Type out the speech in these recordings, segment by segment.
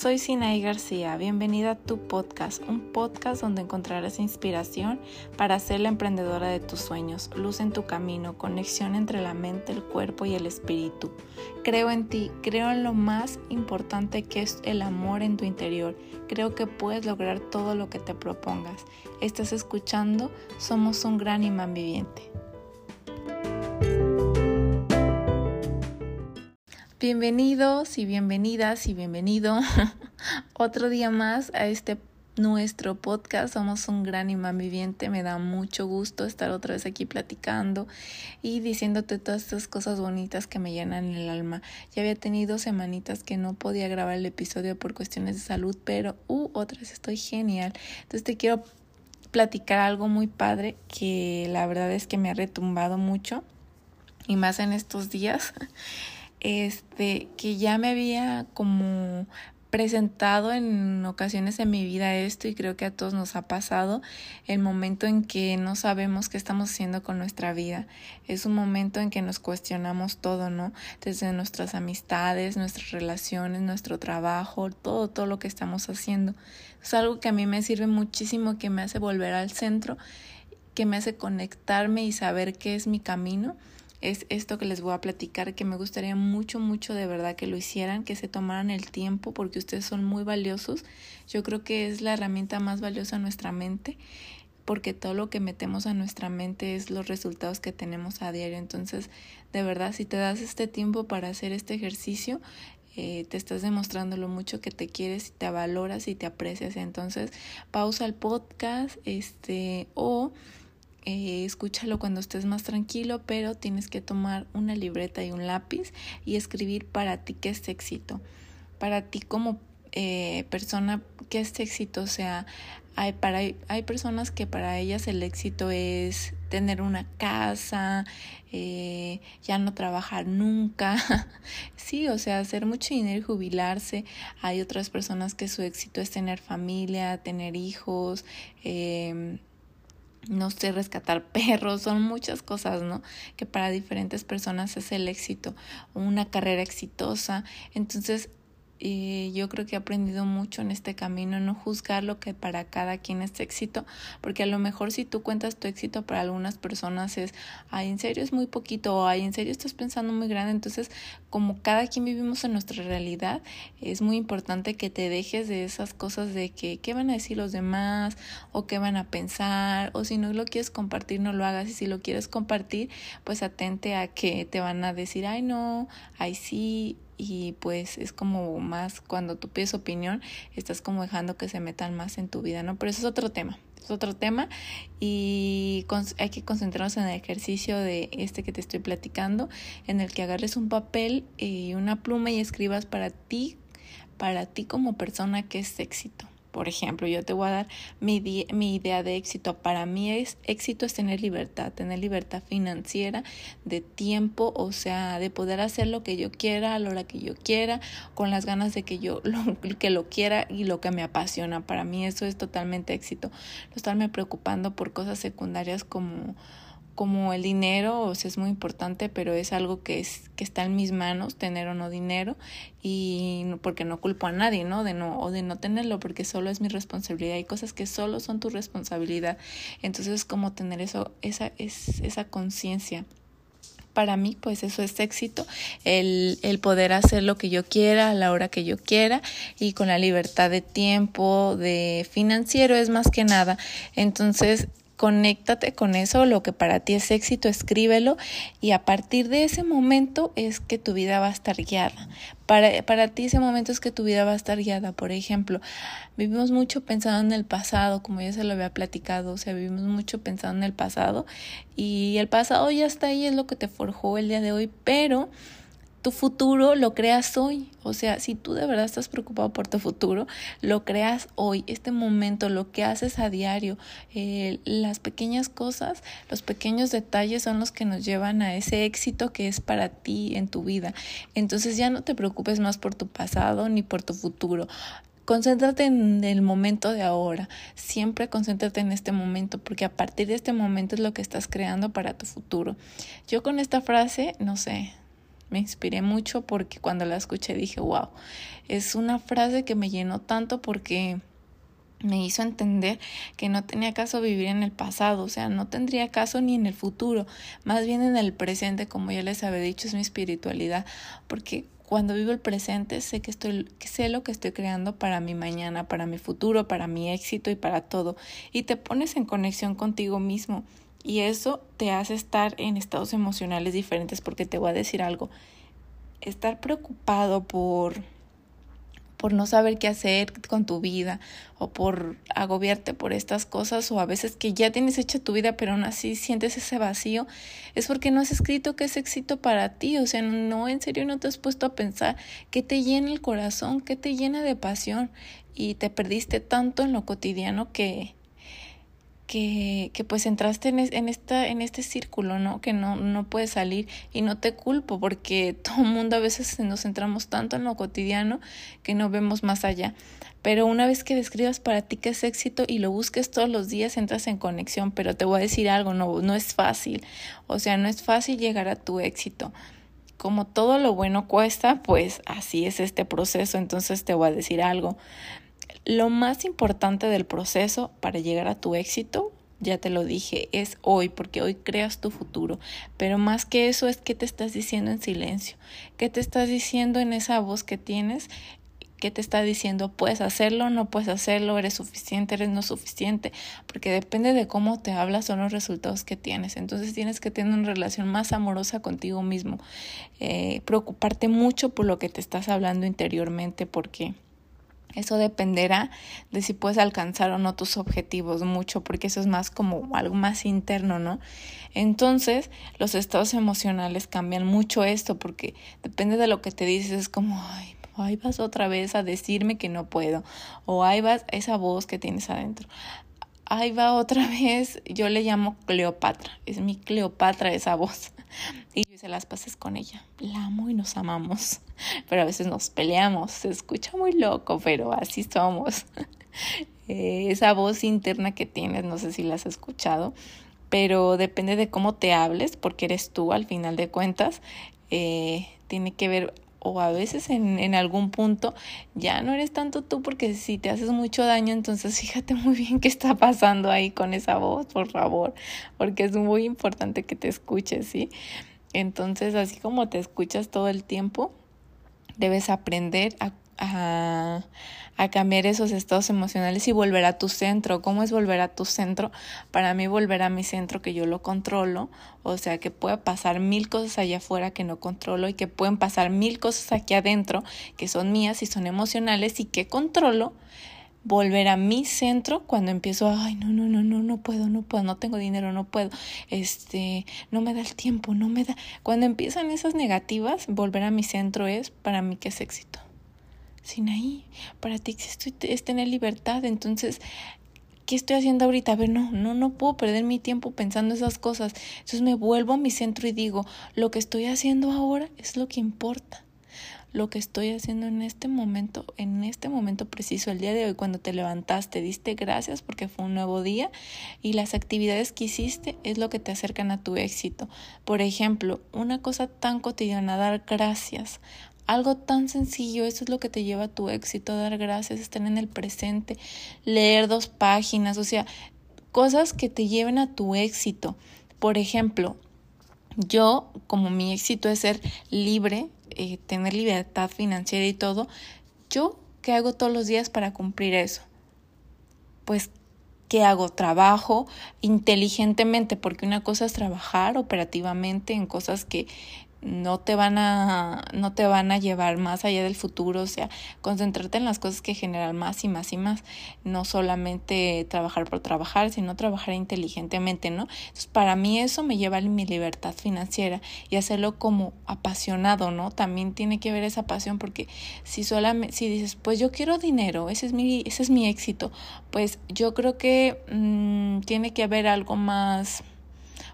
soy Sinaí García. Bienvenida a tu podcast, un podcast donde encontrarás inspiración para ser la emprendedora de tus sueños, luz en tu camino, conexión entre la mente, el cuerpo y el espíritu. Creo en ti, creo en lo más importante que es el amor en tu interior. Creo que puedes lograr todo lo que te propongas. Estás escuchando Somos un gran imán viviente. Bienvenidos y bienvenidas y bienvenido otro día más a este nuestro podcast. Somos un gran imán viviente. Me da mucho gusto estar otra vez aquí platicando y diciéndote todas estas cosas bonitas que me llenan el alma. Ya había tenido semanitas que no podía grabar el episodio por cuestiones de salud, pero uh, otras estoy genial. Entonces te quiero platicar algo muy padre que la verdad es que me ha retumbado mucho y más en estos días este, que ya me había como presentado en ocasiones en mi vida esto y creo que a todos nos ha pasado el momento en que no sabemos qué estamos haciendo con nuestra vida. Es un momento en que nos cuestionamos todo, ¿no? Desde nuestras amistades, nuestras relaciones, nuestro trabajo, todo, todo lo que estamos haciendo. Es algo que a mí me sirve muchísimo, que me hace volver al centro, que me hace conectarme y saber qué es mi camino es esto que les voy a platicar, que me gustaría mucho, mucho de verdad que lo hicieran, que se tomaran el tiempo, porque ustedes son muy valiosos. Yo creo que es la herramienta más valiosa en nuestra mente, porque todo lo que metemos a nuestra mente es los resultados que tenemos a diario. Entonces, de verdad, si te das este tiempo para hacer este ejercicio, eh, te estás demostrando lo mucho que te quieres y te valoras y te aprecias. Entonces, pausa el podcast, este, o eh, escúchalo cuando estés más tranquilo, pero tienes que tomar una libreta y un lápiz y escribir para ti qué es éxito. Para ti como eh, persona, qué es éxito. O sea, hay, para, hay personas que para ellas el éxito es tener una casa, eh, ya no trabajar nunca. sí, o sea, hacer mucho dinero y jubilarse. Hay otras personas que su éxito es tener familia, tener hijos. Eh, no sé, rescatar perros, son muchas cosas, ¿no? Que para diferentes personas es el éxito, una carrera exitosa. Entonces, y yo creo que he aprendido mucho en este camino, no juzgar lo que para cada quien es éxito, porque a lo mejor si tú cuentas tu éxito para algunas personas es, ay, en serio es muy poquito, o ay, en serio estás pensando muy grande, entonces como cada quien vivimos en nuestra realidad, es muy importante que te dejes de esas cosas de que qué van a decir los demás, o qué van a pensar, o si no lo quieres compartir, no lo hagas, y si lo quieres compartir, pues atente a que te van a decir, ay, no, ay, sí, y pues es como más cuando tú pides opinión, estás como dejando que se metan más en tu vida, ¿no? Pero eso es otro tema, es otro tema y hay que concentrarnos en el ejercicio de este que te estoy platicando, en el que agarres un papel y una pluma y escribas para ti, para ti como persona que es éxito. Por ejemplo, yo te voy a dar mi, mi idea de éxito. Para mí es, éxito es tener libertad, tener libertad financiera, de tiempo, o sea, de poder hacer lo que yo quiera, a la hora que yo quiera, con las ganas de que yo lo, que lo quiera y lo que me apasiona. Para mí eso es totalmente éxito. No estarme preocupando por cosas secundarias como como el dinero, o sea, es muy importante, pero es algo que es que está en mis manos tener o no dinero y porque no culpo a nadie, ¿no? De no o de no tenerlo porque solo es mi responsabilidad. Hay cosas que solo son tu responsabilidad. Entonces, como tener eso esa es esa conciencia para mí, pues eso es éxito, el, el poder hacer lo que yo quiera a la hora que yo quiera y con la libertad de tiempo, de financiero es más que nada. Entonces, conéctate con eso, lo que para ti es éxito, escríbelo y a partir de ese momento es que tu vida va a estar guiada. Para, para ti ese momento es que tu vida va a estar guiada. Por ejemplo, vivimos mucho pensando en el pasado, como ya se lo había platicado, o sea, vivimos mucho pensando en el pasado y el pasado ya está ahí, es lo que te forjó el día de hoy, pero tu futuro lo creas hoy. O sea, si tú de verdad estás preocupado por tu futuro, lo creas hoy, este momento, lo que haces a diario, eh, las pequeñas cosas, los pequeños detalles son los que nos llevan a ese éxito que es para ti en tu vida. Entonces ya no te preocupes más por tu pasado ni por tu futuro. Concéntrate en el momento de ahora. Siempre concéntrate en este momento porque a partir de este momento es lo que estás creando para tu futuro. Yo con esta frase, no sé, me inspiré mucho porque cuando la escuché dije, wow, es una frase que me llenó tanto porque me hizo entender que no tenía caso vivir en el pasado, o sea, no tendría caso ni en el futuro, más bien en el presente, como ya les había dicho, es mi espiritualidad, porque cuando vivo el presente sé que estoy sé lo que estoy creando para mi mañana, para mi futuro, para mi éxito y para todo y te pones en conexión contigo mismo y eso te hace estar en estados emocionales diferentes porque te voy a decir algo. Estar preocupado por por no saber qué hacer con tu vida o por agobiarte por estas cosas o a veces que ya tienes hecha tu vida pero aún así sientes ese vacío, es porque no has escrito que es éxito para ti, o sea, no, en serio no te has puesto a pensar qué te llena el corazón, qué te llena de pasión y te perdiste tanto en lo cotidiano que, que, que pues entraste en, en, esta, en este círculo, ¿no? Que no, no puedes salir y no te culpo porque todo el mundo a veces nos centramos tanto en lo cotidiano que no vemos más allá. Pero una vez que describas para ti qué es éxito y lo busques todos los días, entras en conexión. Pero te voy a decir algo, no, no es fácil. O sea, no es fácil llegar a tu éxito. Como todo lo bueno cuesta, pues así es este proceso. Entonces te voy a decir algo. Lo más importante del proceso para llegar a tu éxito, ya te lo dije, es hoy, porque hoy creas tu futuro. Pero más que eso es qué te estás diciendo en silencio, qué te estás diciendo en esa voz que tienes, qué te está diciendo, puedes hacerlo, no puedes hacerlo, eres suficiente, eres no suficiente, porque depende de cómo te hablas son los resultados que tienes. Entonces tienes que tener una relación más amorosa contigo mismo, eh, preocuparte mucho por lo que te estás hablando interiormente, porque eso dependerá de si puedes alcanzar o no tus objetivos mucho, porque eso es más como algo más interno, ¿no? Entonces, los estados emocionales cambian mucho esto, porque depende de lo que te dices, es como, ay, ahí vas otra vez a decirme que no puedo, o ahí vas esa voz que tienes adentro. Ahí va otra vez, yo le llamo Cleopatra, es mi Cleopatra esa voz. Y yo hice las paces con ella. La amo y nos amamos. Pero a veces nos peleamos. Se escucha muy loco, pero así somos. Eh, esa voz interna que tienes, no sé si la has escuchado, pero depende de cómo te hables, porque eres tú al final de cuentas. Eh, tiene que ver o a veces en, en, algún punto ya no eres tanto tú porque si te haces mucho daño, entonces fíjate muy bien qué está pasando ahí con esa voz, por favor, porque es muy importante que te escuches, ¿sí? Entonces, así como te escuchas todo el tiempo, debes aprender a a, a, cambiar esos estados emocionales y volver a tu centro. ¿Cómo es volver a tu centro? Para mí volver a mi centro que yo lo controlo, o sea que puede pasar mil cosas allá afuera que no controlo y que pueden pasar mil cosas aquí adentro que son mías y son emocionales y que controlo volver a mi centro cuando empiezo, ay, no, no, no, no, no puedo, no puedo, no tengo dinero, no puedo, este, no me da el tiempo, no me da. Cuando empiezan esas negativas, volver a mi centro es para mí que es éxito sin ahí. Para ti es tener libertad. Entonces, ¿qué estoy haciendo ahorita? A ver, no, no, no puedo perder mi tiempo pensando esas cosas. Entonces me vuelvo a mi centro y digo, lo que estoy haciendo ahora es lo que importa. Lo que estoy haciendo en este momento, en este momento preciso, el día de hoy, cuando te levantaste, diste gracias porque fue un nuevo día y las actividades que hiciste es lo que te acercan a tu éxito. Por ejemplo, una cosa tan cotidiana, dar gracias algo tan sencillo, eso es lo que te lleva a tu éxito, dar gracias, estar en el presente, leer dos páginas, o sea, cosas que te lleven a tu éxito. Por ejemplo, yo, como mi éxito es ser libre, eh, tener libertad financiera y todo, yo, ¿qué hago todos los días para cumplir eso? Pues ¿qué hago? Trabajo inteligentemente, porque una cosa es trabajar operativamente en cosas que, no te van a no te van a llevar más allá del futuro, o sea, concentrarte en las cosas que generan más y más y más, no solamente trabajar por trabajar, sino trabajar inteligentemente, ¿no? Entonces, para mí eso me lleva a mi libertad financiera y hacerlo como apasionado, ¿no? También tiene que ver esa pasión porque si solamente si dices, pues yo quiero dinero, ese es mi ese es mi éxito, pues yo creo que mm, tiene que haber algo más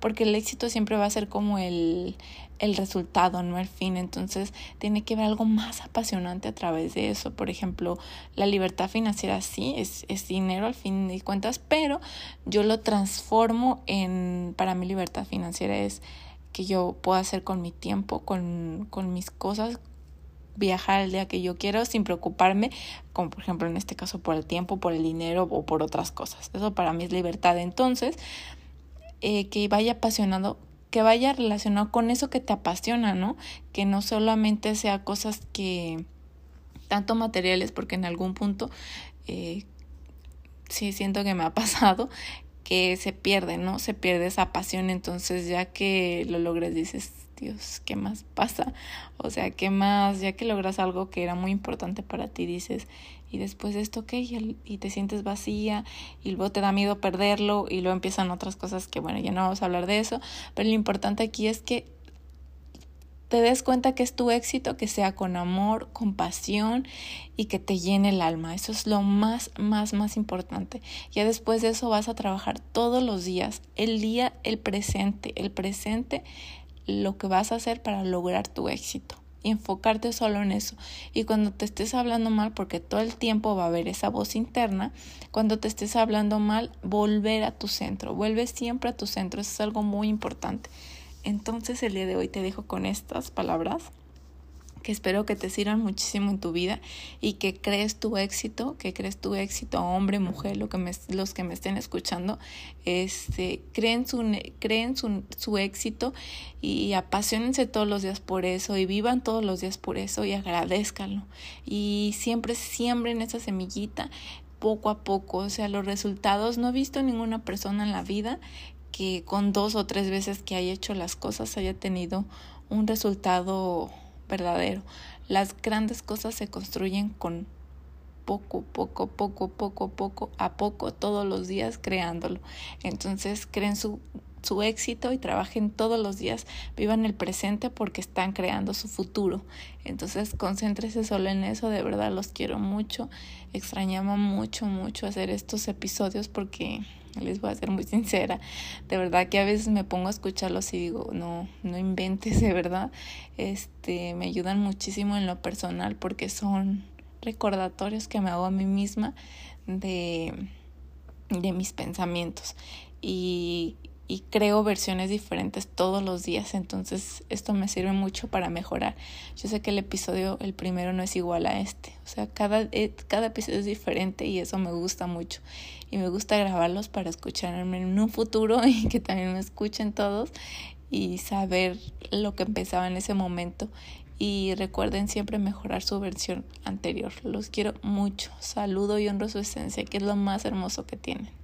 porque el éxito siempre va a ser como el, el resultado, no el fin. Entonces tiene que haber algo más apasionante a través de eso. Por ejemplo, la libertad financiera sí, es, es dinero al fin de cuentas, pero yo lo transformo en, para mí libertad financiera es que yo puedo hacer con mi tiempo, con, con mis cosas, viajar el día que yo quiero sin preocuparme, como por ejemplo en este caso por el tiempo, por el dinero o por otras cosas. Eso para mí es libertad. Entonces, eh, que vaya apasionado, que vaya relacionado con eso que te apasiona, ¿no? Que no solamente sea cosas que tanto materiales, porque en algún punto eh, sí siento que me ha pasado que se pierde, ¿no? Se pierde esa pasión, entonces ya que lo logres dices, Dios, ¿qué más pasa? O sea, ¿qué más? Ya que logras algo que era muy importante para ti, dices, y después de esto, ¿qué? Y, te sientes vacía y luego te da miedo perderlo y luego empiezan otras cosas que, bueno, ya no vamos a hablar de eso, pero lo importante aquí es que te des cuenta que es tu éxito, que sea con amor, con pasión y que te llene el alma. Eso es lo más, más, más importante. Ya después de eso vas a trabajar todos los días, el día, el presente, el presente, lo que vas a hacer para lograr tu éxito. Enfocarte solo en eso. Y cuando te estés hablando mal, porque todo el tiempo va a haber esa voz interna, cuando te estés hablando mal, volver a tu centro. Vuelve siempre a tu centro. Eso es algo muy importante. Entonces el día de hoy te dejo con estas palabras que espero que te sirvan muchísimo en tu vida y que crees tu éxito, que crees tu éxito, hombre, mujer, lo que me, los que me estén escuchando, este, creen, su, creen su, su éxito y apasionense todos los días por eso y vivan todos los días por eso y agradezcanlo. Y siempre siembren esa semillita poco a poco, o sea, los resultados, no he visto ninguna persona en la vida que con dos o tres veces que haya hecho las cosas haya tenido un resultado verdadero. Las grandes cosas se construyen con poco, poco, poco, poco, poco, a poco, todos los días creándolo. Entonces creen su, su éxito y trabajen todos los días, vivan el presente porque están creando su futuro. Entonces concéntrese solo en eso, de verdad los quiero mucho, extrañaba mucho, mucho hacer estos episodios porque les voy a ser muy sincera, de verdad que a veces me pongo a escucharlos y digo, no, no inventes, de verdad, este, me ayudan muchísimo en lo personal porque son recordatorios que me hago a mí misma de, de mis pensamientos y, y creo versiones diferentes todos los días, entonces esto me sirve mucho para mejorar. Yo sé que el episodio, el primero, no es igual a este, o sea, cada, eh, cada episodio es diferente y eso me gusta mucho. Y me gusta grabarlos para escucharme en un futuro y que también me escuchen todos y saber lo que empezaba en ese momento. Y recuerden siempre mejorar su versión anterior. Los quiero mucho. Saludo y honro su esencia, que es lo más hermoso que tienen.